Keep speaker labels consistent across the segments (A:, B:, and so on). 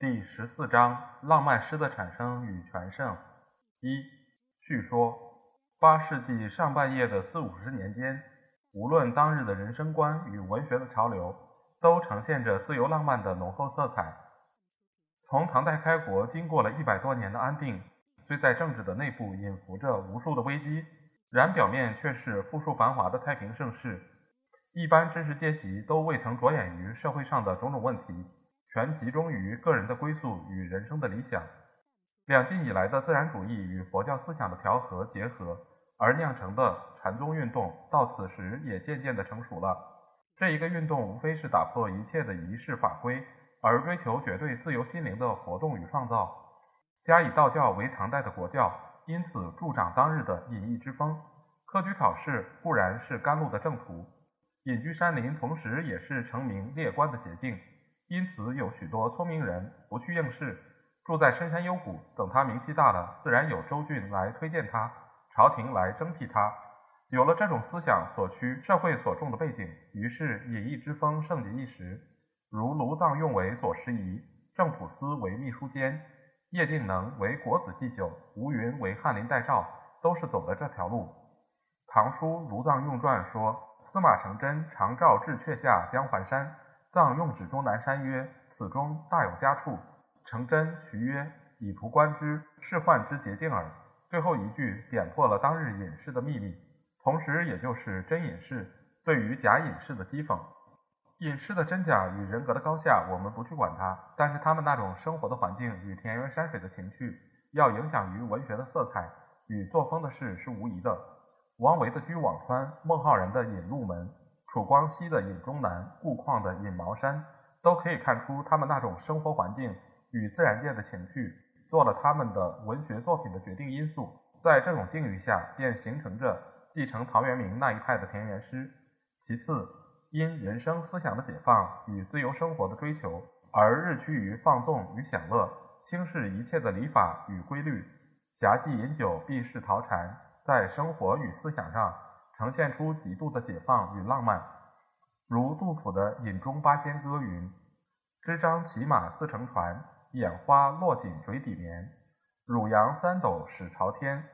A: 第十四章：浪漫诗的产生与全盛。一、叙说：八世纪上半叶的四五十年间，无论当日的人生观与文学的潮流，都呈现着自由浪漫的浓厚色彩。从唐代开国，经过了一百多年的安定，虽在政治的内部隐伏着无数的危机，然表面却是富庶繁华的太平盛世。一般知识阶级都未曾着眼于社会上的种种问题，全集中于个人的归宿与人生的理想。两晋以来的自然主义与佛教思想的调和结合，而酿成的禅宗运动，到此时也渐渐的成熟了。这一个运动无非是打破一切的仪式法规，而追求绝对自由心灵的活动与创造。加以道教为唐代的国教，因此助长当日的隐逸之风。科举考试固然是甘露的正途。隐居山林，同时也是成名列官的捷径，因此有许多聪明人不去应试，住在深山幽谷，等他名气大了，自然有州郡来推荐他，朝廷来征辟他。有了这种思想所趋、社会所重的背景，于是隐逸之风盛极一时。如卢藏用为左拾遗，郑普思为秘书监，叶敬能为国子祭酒，吴云为翰林待诏，都是走的这条路。《唐书·卢藏用传》说。司马承祯常召至阙下江环山，藏用指终南山曰：“此中大有佳处。”承祯徐曰：“以图观之，是幻之捷径耳。”最后一句点破了当日隐士的秘密，同时也就是真隐士对于假隐士的讥讽。隐士的真假与人格的高下，我们不去管它，但是他们那种生活的环境与田园山水的情趣，要影响于文学的色彩与作风的事是无疑的。王维的《居辋川》，孟浩然的《隐鹿门》，楚光熙的《隐终南》，顾况的《隐茅山》，都可以看出他们那种生活环境与自然界的情趣，做了他们的文学作品的决定因素。在这种境遇下，便形成着继承陶渊明那一派的田园诗。其次，因人生思想的解放与自由生活的追求，而日趋于放纵与享乐，轻视一切的礼法与规律，侠妓饮酒，避世陶禅。在生活与思想上呈现出极度的解放与浪漫，如杜甫的《饮中八仙歌》云：“支张骑马似乘船，眼花落锦嘴底眠。汝阳三斗始朝天，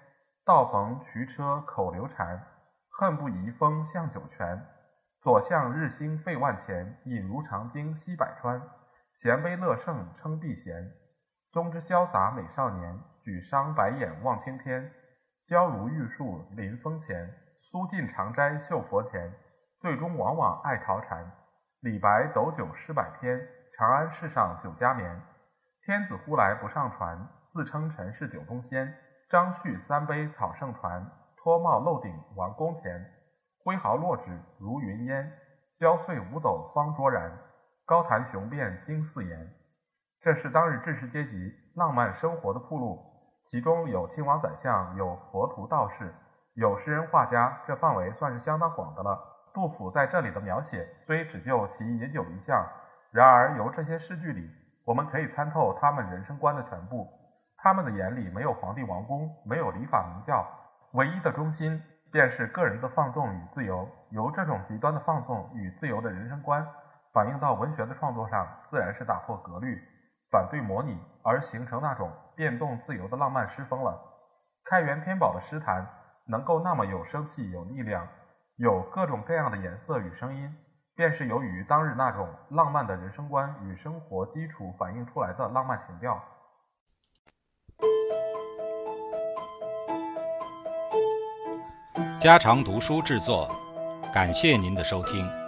A: 道逢渠车口流禅。恨不移风向酒泉，左向日星费万钱。饮如长鲸吸百川，衔杯乐圣称避嫌。宗之潇洒美少年，举觞白眼望青天。”娇如玉树临风前，苏尽长斋绣佛前。最终往往爱陶禅。李白斗酒诗百篇，长安市上酒家眠。天子呼来不上船，自称臣是酒中仙。张旭三杯草圣传，脱帽露顶王宫前。挥毫落纸如云烟，焦碎五斗方卓然。高谈雄辩惊四言。这是当日知识阶级浪漫生活的铺路。其中有亲王宰相，有佛徒道士，有诗人画家，这范围算是相当广的了。杜甫在这里的描写虽只就其饮酒一项，然而由这些诗句里，我们可以参透他们人生观的全部。他们的眼里没有皇帝王宫，没有礼法名教，唯一的中心便是个人的放纵与自由。由这种极端的放纵与自由的人生观反映到文学的创作上，自然是打破格律。反对模拟，而形成那种变动自由的浪漫诗风了。开元天宝的诗坛能够那么有生气、有力量，有各种各样的颜色与声音，便是由于当日那种浪漫的人生观与生活基础反映出来的浪漫情调。
B: 家常读书制作，感谢您的收听。